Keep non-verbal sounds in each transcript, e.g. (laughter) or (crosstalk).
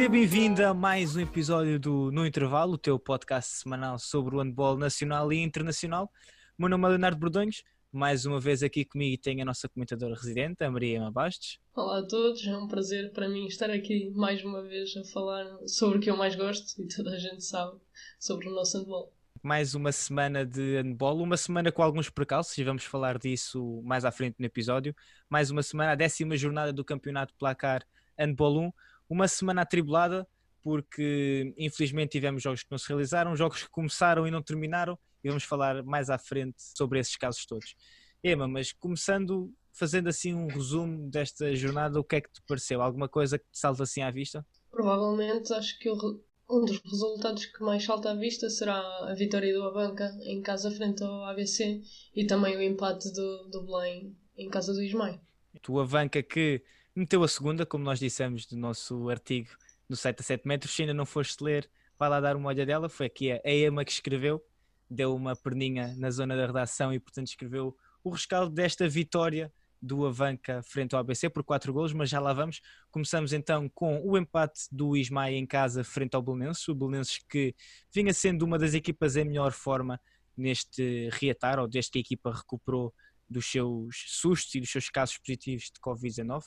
Seja bem-vindo a mais um episódio do No Intervalo, o teu podcast semanal sobre o handball nacional e internacional. O meu nome é Leonardo Bordonhos, mais uma vez aqui comigo tenho a nossa comentadora residente, a Maria Ema Bastos. Olá a todos, é um prazer para mim estar aqui mais uma vez a falar sobre o que eu mais gosto e toda a gente sabe sobre o nosso handball. Mais uma semana de handball, uma semana com alguns precalços e vamos falar disso mais à frente no episódio. Mais uma semana, a décima jornada do Campeonato Placar Handball 1, uma semana atribulada porque infelizmente tivemos jogos que não se realizaram, jogos que começaram e não terminaram e vamos falar mais à frente sobre esses casos todos. Ema, mas começando, fazendo assim um resumo desta jornada, o que é que te pareceu? Alguma coisa que te salta assim à vista? Provavelmente, acho que um dos resultados que mais salta à vista será a vitória do Abanca em casa frente ao ABC e também o empate do, do Belém em casa do Ismael. O Avanca que meteu a segunda, como nós dissemos do nosso artigo no site a 7 metros, se ainda não foste ler, vai lá dar uma olhada dela, foi aqui a Ema que escreveu, deu uma perninha na zona da redação e, portanto, escreveu o rescaldo desta vitória do Avanca frente ao ABC por 4 golos, mas já lá vamos. Começamos então com o empate do Ismael em casa frente ao Belenenses, o Belenenses que vinha sendo uma das equipas em melhor forma neste reatar, ou desde que a equipa recuperou dos seus sustos e dos seus casos positivos de Covid-19.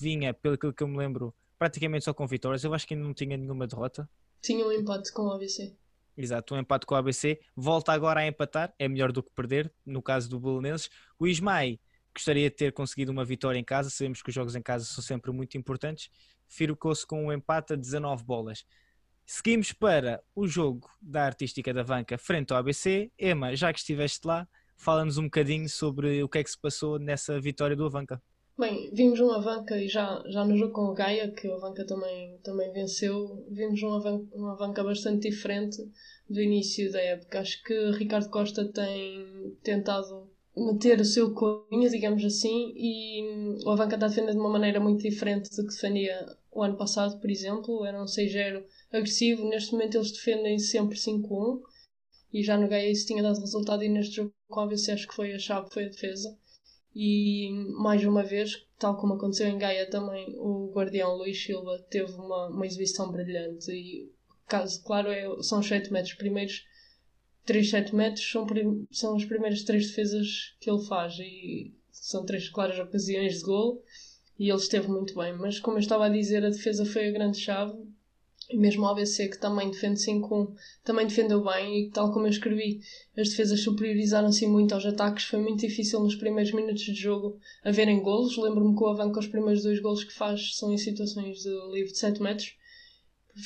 Vinha, pelo que eu me lembro, praticamente só com vitórias. Eu acho que ainda não tinha nenhuma derrota. Tinha um empate com o ABC. Exato, um empate com o ABC, volta agora a empatar, é melhor do que perder, no caso do Belenenses. O Ismael gostaria de ter conseguido uma vitória em casa, sabemos que os jogos em casa são sempre muito importantes, ficou-se com um empate a 19 bolas. Seguimos para o jogo da Artística da Vanca frente ao ABC. Ema, já que estiveste lá, fala-nos um bocadinho sobre o que é que se passou nessa vitória do Avanca. Bem, vimos um Avanca e já, já no jogo com o Gaia, que o Avanca também, também venceu, vimos um Avanca, um Avanca bastante diferente do início da época. Acho que Ricardo Costa tem tentado meter o seu cunho, digamos assim, e o Avanca está defendendo de uma maneira muito diferente do que defendia o ano passado, por exemplo. Era um 6-0 agressivo, neste momento eles defendem sempre 5-1 e já no Gaia isso tinha dado resultado e neste jogo com a ABC acho que foi a chave, foi a defesa e mais uma vez, tal como aconteceu em Gaia também, o guardião Luís Silva teve uma, uma exibição brilhante. E caso, claro, é, são os 7 metros. Primeiros 3, 7 metros são, são as primeiras três defesas que ele faz. E são três claras ocasiões de gol. E ele esteve muito bem. Mas como eu estava a dizer, a defesa foi a grande chave e mesmo o ABC, que também defende 5-1, também defendeu bem e, tal como eu escrevi, as defesas superiorizaram-se muito aos ataques. Foi muito difícil nos primeiros minutos de jogo haverem golos. Lembro-me que o Avanca, os primeiros dois golos que faz são em situações de livre de 7 metros.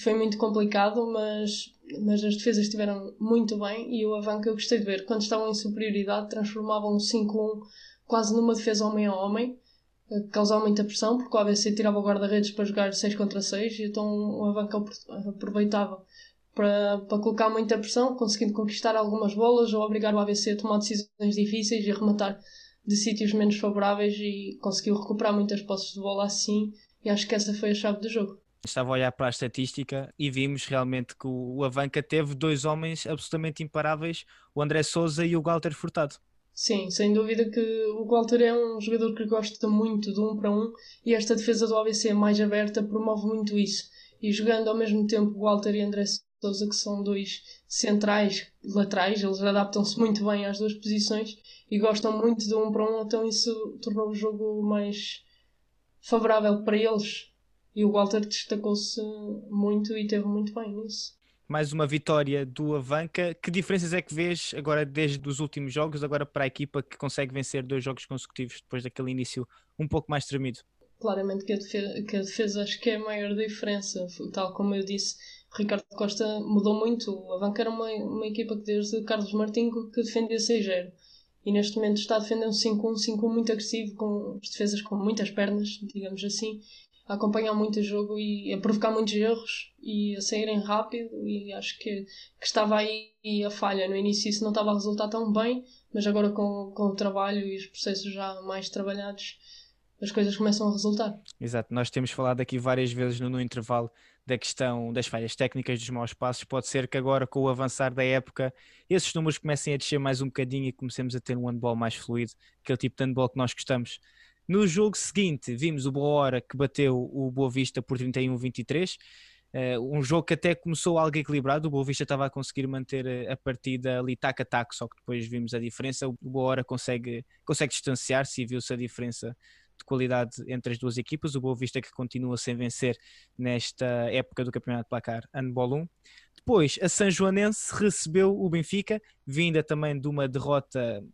Foi muito complicado, mas, mas as defesas estiveram muito bem e o Avanca eu gostei de ver. Quando estavam em superioridade, transformavam 5-1 quase numa defesa homem a homem causar muita pressão, porque o ABC tirava o guarda-redes para jogar 6 contra 6 e então o Avanca aproveitava para, para colocar muita pressão, conseguindo conquistar algumas bolas ou obrigar o ABC a tomar decisões difíceis e rematar de sítios menos favoráveis e conseguiu recuperar muitas posses de bola assim e acho que essa foi a chave do jogo. Estava a olhar para a estatística e vimos realmente que o Avanca teve dois homens absolutamente imparáveis, o André Souza e o Walter Furtado. Sim, sem dúvida que o Walter é um jogador que gosta muito do um para um e esta defesa do ABC mais aberta promove muito isso. E jogando ao mesmo tempo Walter e André Souza, que são dois centrais laterais, eles adaptam-se muito bem às duas posições e gostam muito do um para um, então isso tornou o jogo mais favorável para eles. E o Walter destacou-se muito e teve muito bem nisso mais uma vitória do Avanca. Que diferenças é que vês agora desde os últimos jogos, agora para a equipa que consegue vencer dois jogos consecutivos depois daquele início um pouco mais tremido? Claramente que a defesa, que a defesa acho que é a maior diferença. Tal como eu disse, Ricardo Costa mudou muito. O Avanca era uma, uma equipa que desde Carlos Martinho que defendia 6-0. E neste momento está a defender um 5-1, 5-1 muito agressivo, com as defesas com muitas pernas, digamos assim, a acompanhar muito o jogo e a provocar muitos erros e a saírem rápido e acho que, que estava aí a falha. No início isso não estava a resultar tão bem, mas agora com, com o trabalho e os processos já mais trabalhados as coisas começam a resultar. Exato, nós temos falado aqui várias vezes no, no intervalo da questão das falhas técnicas, dos maus passos. Pode ser que agora, com o avançar da época, esses números comecem a descer mais um bocadinho e comecemos a ter um handball mais fluido, aquele tipo de handball que nós gostamos. No jogo seguinte, vimos o Boa Hora que bateu o Boa Vista por 31-23. Uh, um jogo que até começou algo equilibrado, o Boa Vista estava a conseguir manter a partida ali tac a tac, só que depois vimos a diferença. O Boa Hora consegue, consegue distanciar-se e viu-se a diferença de qualidade entre as duas equipas. O Boa Vista que continua sem vencer nesta época do Campeonato de Placar Handball 1. Depois, a São Joanense recebeu o Benfica, vinda também de uma derrota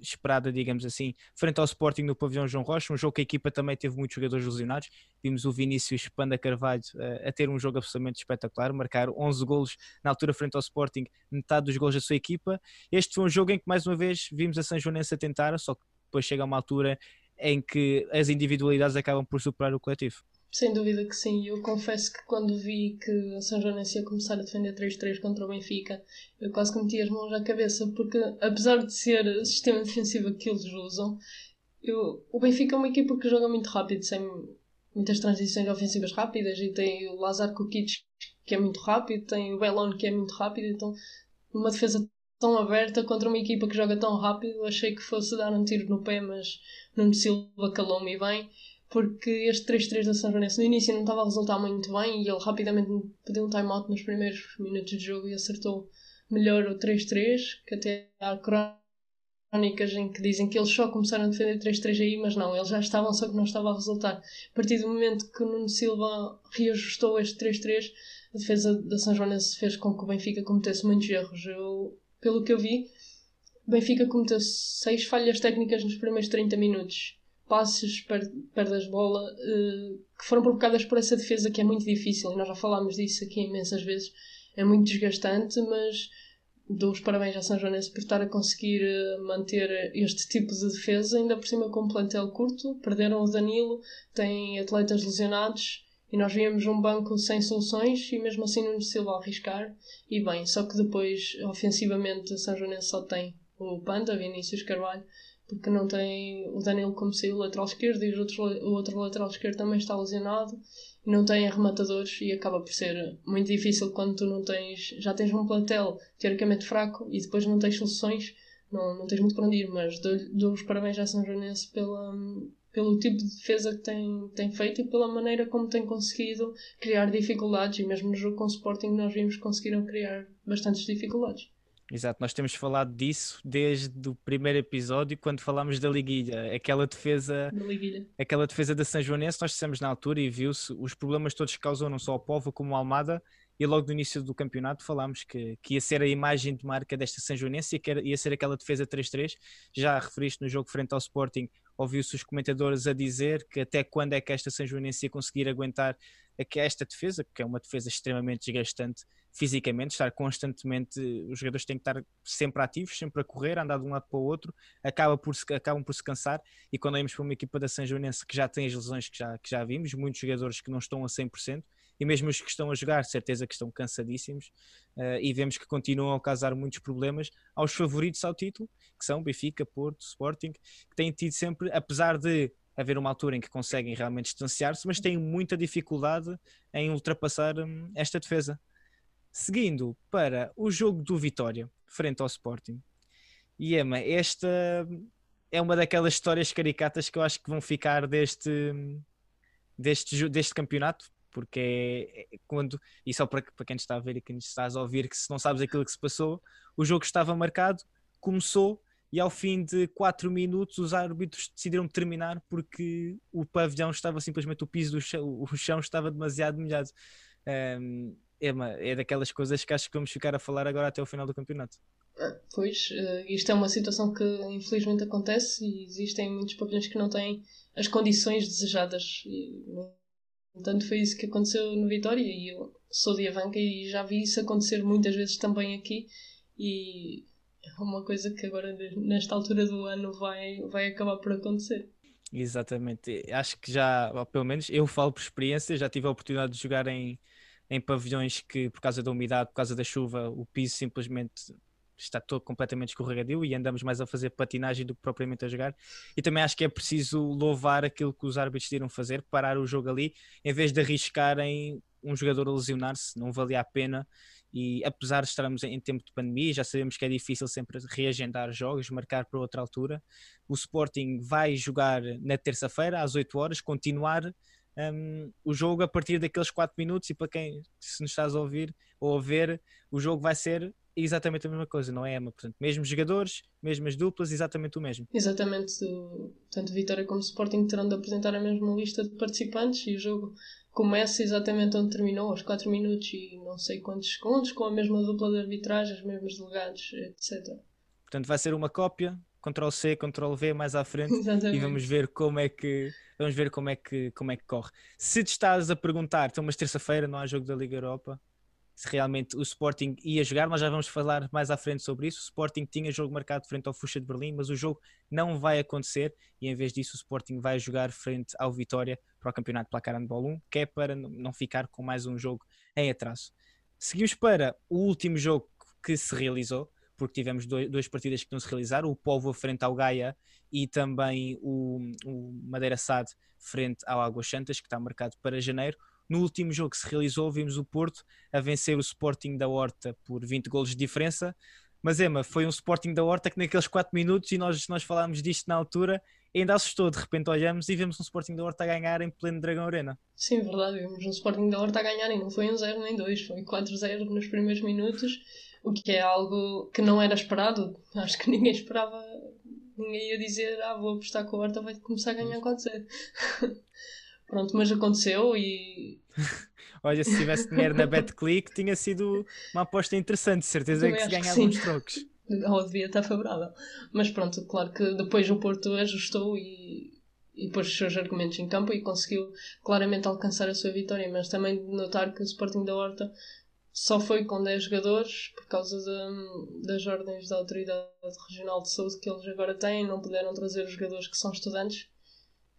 esperada, digamos assim, frente ao Sporting no pavilhão João Rocha, um jogo que a equipa também teve muitos jogadores lesionados. Vimos o Vinícius Panda Carvalho uh, a ter um jogo absolutamente espetacular, marcar 11 golos na altura frente ao Sporting, metade dos golos da sua equipa. Este foi um jogo em que mais uma vez vimos a São Joanense a tentar, só que depois chega uma altura em que as individualidades acabam por superar o coletivo. Sem dúvida que sim. Eu confesso que quando vi que a São Joanense ia começar a defender 3-3 contra o Benfica, eu quase que meti as mãos à cabeça, porque apesar de ser o sistema defensivo que eles usam, eu, o Benfica é uma equipa que joga muito rápido, sem muitas transições ofensivas rápidas, e tem o Lazar Kukic, que é muito rápido, tem o Belon, que é muito rápido, então uma defesa tão aberta contra uma equipa que joga tão rápido, achei que fosse dar um tiro no pé, mas Nuno Silva calou-me bem porque este 3-3 da São Joanense no início não estava a resultar muito bem e ele rapidamente pediu um time-out nos primeiros minutos de jogo e acertou melhor o 3-3, que até há crónicas em que dizem que eles só começaram a defender 3-3 aí, mas não, eles já estavam, só que não estava a resultar. A partir do momento que o Nuno Silva reajustou este 3-3, a defesa da São Joanense fez com que o Benfica cometesse muitos erros. Eu, pelo que eu vi, Benfica cometeu seis falhas técnicas nos primeiros 30 minutos passes, perdas de bola, uh, que foram provocadas por essa defesa que é muito difícil, e nós já falámos disso aqui imensas vezes, é muito desgastante, mas dou os parabéns à São Joanense por estar a conseguir uh, manter este tipo de defesa, ainda por cima com um plantel curto, perderam o Danilo, têm atletas lesionados, e nós víamos um banco sem soluções e mesmo assim não Silva a arriscar. E bem, só que depois ofensivamente a São Joanense só tem o Panda, Vinícius Carvalho porque não tem o Danilo como saiu lateral esquerdo e outros, o outro lateral esquerdo também está lesionado e não tem arrematadores e acaba por ser muito difícil quando tu não tens já tens um plantel teoricamente fraco e depois não tens soluções não, não tens muito para onde ir mas dou, dou os parabéns à São Joanense pela, pelo tipo de defesa que tem, tem feito e pela maneira como tem conseguido criar dificuldades e mesmo no jogo com o Sporting nós vimos que conseguiram criar bastantes dificuldades Exato, nós temos falado disso desde o primeiro episódio, quando falámos da Liguilha, aquela defesa, aquela defesa da São Joanense, nós dissemos na altura e viu-se os problemas todos que causou não só o Povo como o Almada, e logo no início do campeonato falámos que, que ia ser a imagem de marca desta São Joanense e ia ser aquela defesa 3-3. Já referiste no jogo frente ao Sporting, ouviu-se os comentadores a dizer que até quando é que esta São Joanense ia conseguir aguentar esta defesa, que é uma defesa extremamente desgastante fisicamente, estar constantemente, os jogadores têm que estar sempre ativos, sempre a correr, andar de um lado para o outro, acaba por se, acabam por se cansar. E quando olhamos para uma equipa da São Joanense que já tem as lesões que já, que já vimos, muitos jogadores que não estão a 100%, e mesmo os que estão a jogar, certeza que estão cansadíssimos, uh, e vemos que continuam a causar muitos problemas aos favoritos ao título, que são Benfica, Porto, Sporting, que têm tido sempre, apesar de haver uma altura em que conseguem realmente distanciar-se, mas têm muita dificuldade em ultrapassar hum, esta defesa. Seguindo para o jogo do Vitória, frente ao Sporting. Emma, esta é uma daquelas histórias caricatas que eu acho que vão ficar deste, deste, deste campeonato, porque é, é quando, e só para, para quem está a ver e quem está a ouvir, que se não sabes aquilo que se passou, o jogo estava marcado, começou e ao fim de 4 minutos os árbitros decidiram terminar porque o pavilhão estava simplesmente, o piso do chão, o chão estava demasiado molhado. Um, é, uma, é daquelas coisas que acho que vamos ficar a falar agora até o final do campeonato. Ah, pois, uh, isto é uma situação que infelizmente acontece e existem muitos pavilhões que não têm as condições desejadas. E, portanto, foi isso que aconteceu no Vitória e eu sou de Avanca e já vi isso acontecer muitas vezes também aqui e é uma coisa que agora, nesta altura do ano, vai, vai acabar por acontecer. Exatamente, acho que já, pelo menos eu falo por experiência, já tive a oportunidade de jogar em, em pavilhões que, por causa da umidade, por causa da chuva, o piso simplesmente está todo completamente escorregadio e andamos mais a fazer patinagem do que propriamente a jogar. E também acho que é preciso louvar aquilo que os árbitros decidiram fazer, parar o jogo ali, em vez de arriscarem um jogador a lesionar-se, não valia a pena. E apesar de estarmos em tempo de pandemia, já sabemos que é difícil sempre reagendar jogos, marcar para outra altura. O Sporting vai jogar na terça-feira, às 8 horas, continuar um, o jogo a partir daqueles 4 minutos e para quem se nos estás a ouvir ou a ver, o jogo vai ser exatamente a mesma coisa, não é, Emma? Portanto, mesmos jogadores, mesmas duplas, exatamente o mesmo. Exatamente, tanto Vitória como Sporting terão de apresentar a mesma lista de participantes e o jogo começa exatamente onde terminou, aos 4 minutos e não sei quantos segundos, com a mesma dupla de arbitragem, os mesmos delegados, etc. Portanto, vai ser uma cópia, Ctrl C, Ctrl V mais à frente (laughs) exatamente. e vamos ver como é que vamos ver como é que como é que corre. Se te estás a perguntar, então mas terça-feira não há jogo da Liga Europa, se realmente o Sporting ia jogar, mas já vamos falar mais à frente sobre isso. O Sporting tinha jogo marcado frente ao Fuxa de Berlim, mas o jogo não vai acontecer e em vez disso o Sporting vai jogar frente ao Vitória para o Campeonato Placar Handball 1, que é para não ficar com mais um jogo em atraso. Seguimos para o último jogo que se realizou, porque tivemos duas partidas que não se realizaram, o Povo frente ao Gaia e também o, o Madeira Sade frente ao Águas Santas, que está marcado para janeiro. No último jogo que se realizou, vimos o Porto a vencer o Sporting da Horta por 20 golos de diferença. Mas Emma, foi um Sporting da Horta que naqueles 4 minutos, e nós, nós falámos disto na altura, ainda assustou. De repente olhamos e vemos um Sporting da Horta a ganhar em pleno Dragão Arena. Sim, verdade. Vimos um Sporting da Horta a ganhar e não foi um 0 nem 2, foi 4-0 nos primeiros minutos, o que é algo que não era esperado. Acho que (laughs) ninguém esperava, ninguém ia dizer, ah, vou apostar com a Horta, vai começar a ganhar 4-0. (laughs) Pronto, mas aconteceu e. (laughs) Olha, se tivesse dinheiro na BetClick, tinha sido uma aposta interessante, certeza que se ganhava uns trocos. (laughs) Ou devia estar favorável. Mas pronto, claro que depois o Porto ajustou e, e pôs os seus argumentos em campo e conseguiu claramente alcançar a sua vitória. Mas também notar que o Sporting da Horta só foi com 10 jogadores por causa de, das ordens da Autoridade Regional de Saúde que eles agora têm. Não puderam trazer os jogadores que são estudantes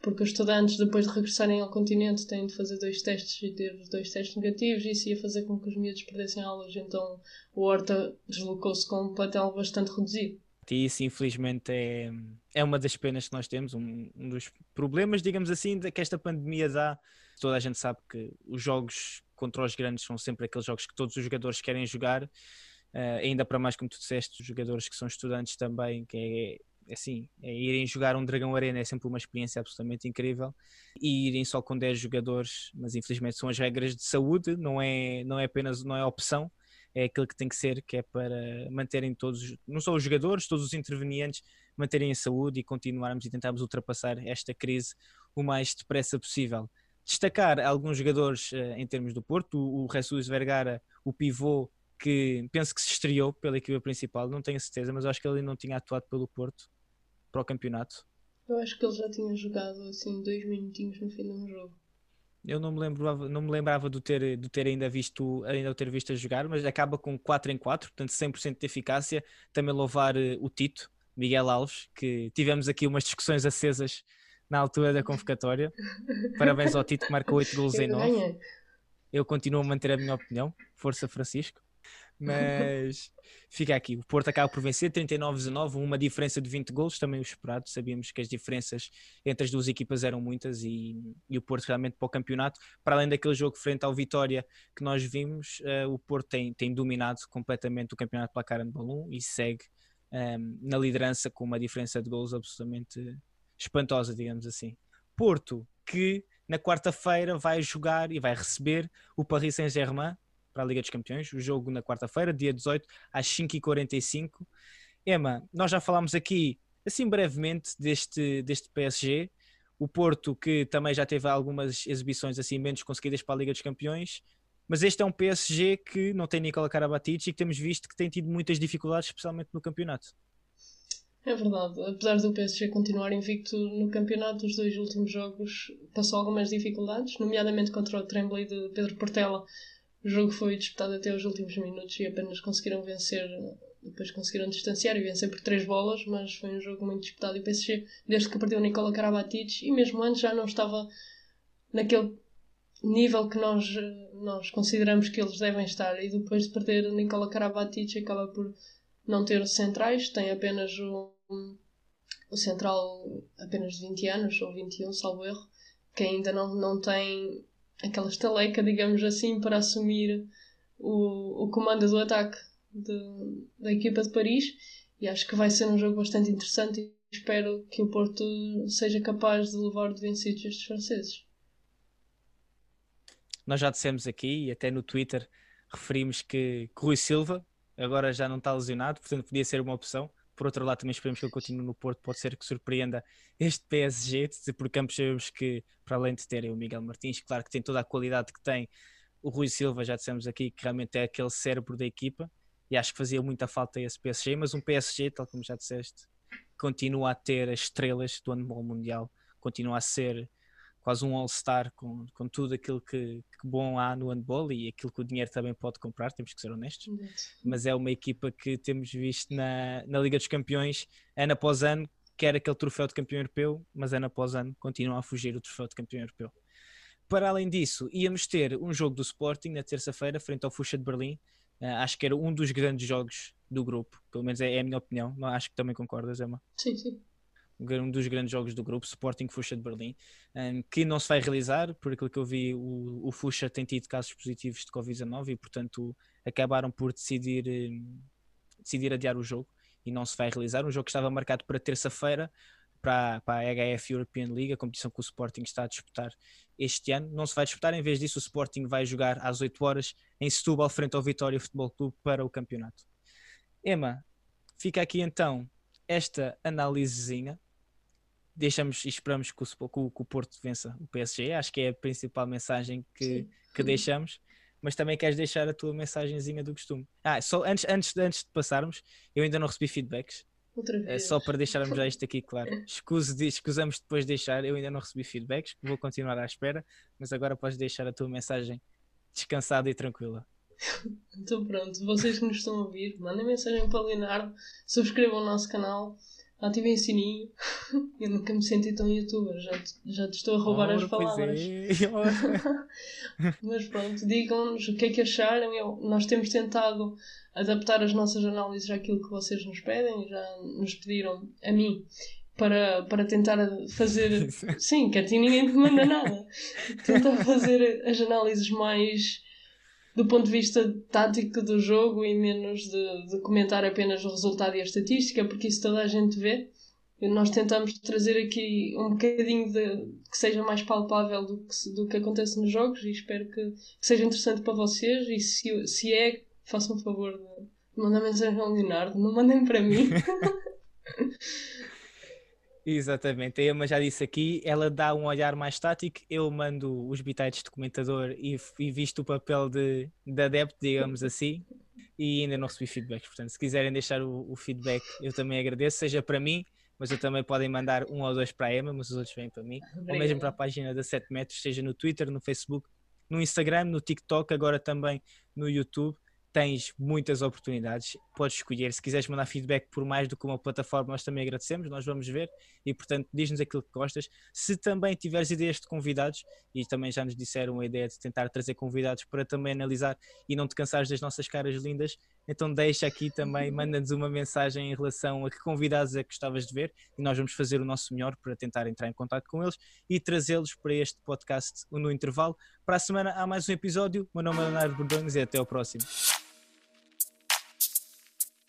porque os estudantes, depois de regressarem ao continente, têm de fazer dois testes e ter dois testes negativos, e isso ia fazer com que os miúdos perdessem aulas, então o Horta deslocou-se com um plantel bastante reduzido. E isso, infelizmente, é, é uma das penas que nós temos, um, um dos problemas, digamos assim, que esta pandemia dá. Toda a gente sabe que os jogos contra os grandes são sempre aqueles jogos que todos os jogadores querem jogar, uh, ainda para mais, como tu disseste, os jogadores que são estudantes também, que é, assim, é irem jogar um Dragão Arena é sempre uma experiência absolutamente incrível e irem só com 10 jogadores, mas infelizmente são as regras de saúde, não é, não é apenas não é opção, é aquilo que tem que ser, que é para manterem todos, não só os jogadores, todos os intervenientes, manterem a saúde e continuarmos e tentarmos ultrapassar esta crise o mais depressa possível. Destacar alguns jogadores uh, em termos do Porto, o Jesus Vergara, o pivô, que penso que se estreou pela equipa principal, não tenho certeza, mas acho que ele não tinha atuado pelo Porto para o campeonato? Eu acho que ele já tinha jogado assim dois minutinhos no fim de um jogo. Eu não me lembrava, não me lembrava de ter, de ter ainda visto ainda ter visto a jogar, mas acaba com 4 em 4, portanto 100% de eficácia. Também louvar uh, o Tito, Miguel Alves, que tivemos aqui umas discussões acesas na altura da convocatória. (laughs) Parabéns ao Tito que marcou 8 gols em 9. Eu continuo a manter a minha opinião. Força Francisco. Mas fica aqui. O Porto acaba por vencer 39-19, uma diferença de 20 gols, também o esperado. Sabíamos que as diferenças entre as duas equipas eram muitas e, e o Porto realmente para o campeonato, para além daquele jogo frente ao Vitória que nós vimos, uh, o Porto tem, tem dominado completamente o campeonato placar de balão e segue um, ehm, na liderança com uma diferença de gols absolutamente espantosa, digamos assim. Porto, que na quarta-feira vai jogar e vai receber o Paris Saint-Germain para a Liga dos Campeões, o jogo na quarta-feira, dia 18, às 5h45. Emma, nós já falámos aqui, assim brevemente, deste, deste PSG, o Porto que também já teve algumas exibições assim menos conseguidas para a Liga dos Campeões, mas este é um PSG que não tem Nicola Karabatic e que temos visto que tem tido muitas dificuldades, especialmente no campeonato. É verdade, apesar do PSG continuar invicto no campeonato, os dois últimos jogos passou algumas dificuldades, nomeadamente contra o Tremblay de Pedro Portela, o jogo foi disputado até os últimos minutos e apenas conseguiram vencer, depois conseguiram distanciar e vencer por três bolas, mas foi um jogo muito disputado. E o PSG, desde que perdeu Nicola Karabatic e mesmo antes já não estava naquele nível que nós, nós consideramos que eles devem estar. E depois de perder Nicola Karabatic acaba por não ter centrais, tem apenas o, o central apenas de 20 anos ou 21, salvo erro, que ainda não, não tem aquela estaleca, digamos assim, para assumir o, o comando do ataque de, da equipa de Paris. E acho que vai ser um jogo bastante interessante e espero que o Porto seja capaz de levar de vencidos estes franceses. nós já dissemos aqui e até no Twitter referimos que, que Rui Silva agora já não está lesionado, portanto podia ser uma opção. Por outro lado, também esperemos que ele continue no Porto, pode ser que surpreenda este PSG, por campos sabemos que, para além de terem o Miguel Martins, claro que tem toda a qualidade que tem, o Rui Silva, já dissemos aqui, que realmente é aquele cérebro da equipa, e acho que fazia muita falta esse PSG, mas um PSG, tal como já disseste, continua a ter as estrelas do handball mundial, continua a ser quase um all-star com, com tudo aquilo que, que, bom há no handball e aquilo que o dinheiro também pode comprar, temos que ser honestos. Mas é uma equipa que temos visto na, na Liga dos Campeões, ano após ano, quer aquele troféu de campeão europeu, mas ano após ano continua a fugir o troféu de campeão europeu. Para além disso, íamos ter um jogo do Sporting na terça-feira, frente ao Fuxa de Berlim. Uh, acho que era um dos grandes jogos do grupo, pelo menos é, é a minha opinião. Acho que também concordas, Emma? Sim, sim um dos grandes jogos do grupo, Sporting Fuxa de Berlim, um, que não se vai realizar, por aquilo que eu vi, o, Fuxa tem tido casos positivos de Covid-19 e, portanto, acabaram por decidir, um, decidir adiar o jogo e não se vai realizar. Um jogo que estava marcado para terça-feira, para, para a HF European League, a competição que o Sporting está a disputar este ano. Não se vai disputar, em vez disso, o Sporting vai jogar às 8 horas em Setúbal, frente ao Vitória Futebol Clube, para o campeonato. Emma, fica aqui então esta análisezinha deixamos e esperamos que o, que, o, Porto vença o PSG. Acho que é a principal mensagem que, que deixamos. Mas também queres deixar a tua mensagenzinha do costume. Ah, só antes, antes, antes de passarmos, eu ainda não recebi feedbacks. É só para deixarmos já (laughs) isto aqui claro. Escuse, escusamos depois de deixar, eu ainda não recebi feedbacks, vou continuar à espera, mas agora podes deixar a tua mensagem descansada e tranquila. Então pronto, vocês que nos estão a ouvir, mandem mensagem para o Leonardo, subscrevam o nosso canal ativem o sininho. (laughs) Eu nunca me senti tão youtuber, já te, já te estou a roubar as palavras. É. (laughs) Mas pronto, digam-nos o que é que acharam. Eu, nós temos tentado adaptar as nossas análises àquilo que vocês nos pedem, já nos pediram a mim. Para, para tentar fazer. (laughs) Sim, que a ti ninguém te manda nada. Tentar fazer as análises mais do ponto de vista tático do jogo e menos de, de, comentar apenas o resultado e a estatística, porque isso toda a gente vê. Nós tentamos trazer aqui um bocadinho de, que seja mais palpável do que, do que acontece nos jogos e espero que, que seja interessante para vocês. E se, se é, façam o favor de mandar mensagem ao Leonardo, não mandem para mim. (laughs) Exatamente, a Emma já disse aqui, ela dá um olhar mais tático, eu mando os bitites de comentador e, e visto o papel de, de adepto, digamos assim, e ainda não recebi feedback. Portanto, se quiserem deixar o, o, feedback, eu também agradeço, seja para mim, mas eu também podem mandar um ou dois para a Emma, mas os outros vêm para mim, Obrigada. ou mesmo para a página da 7 metros, seja no Twitter, no Facebook, no Instagram, no TikTok, agora também no YouTube tens muitas oportunidades, podes escolher. Se quiseres mandar feedback por mais do que uma plataforma, nós também agradecemos, nós vamos ver e, portanto, diz-nos aquilo que gostas. Se também tiveres ideias de convidados, e também já nos disseram a ideia de tentar trazer convidados para também analisar e não te cansares das nossas caras lindas, então deixa aqui também, (laughs) manda-nos uma mensagem em relação a que convidados é que gostavas de ver e nós vamos fazer o nosso melhor para tentar entrar em contato com eles e trazê-los para este podcast no intervalo. Para a semana há mais um episódio. Meu nome é Leonardo Bordões e até ao próximo.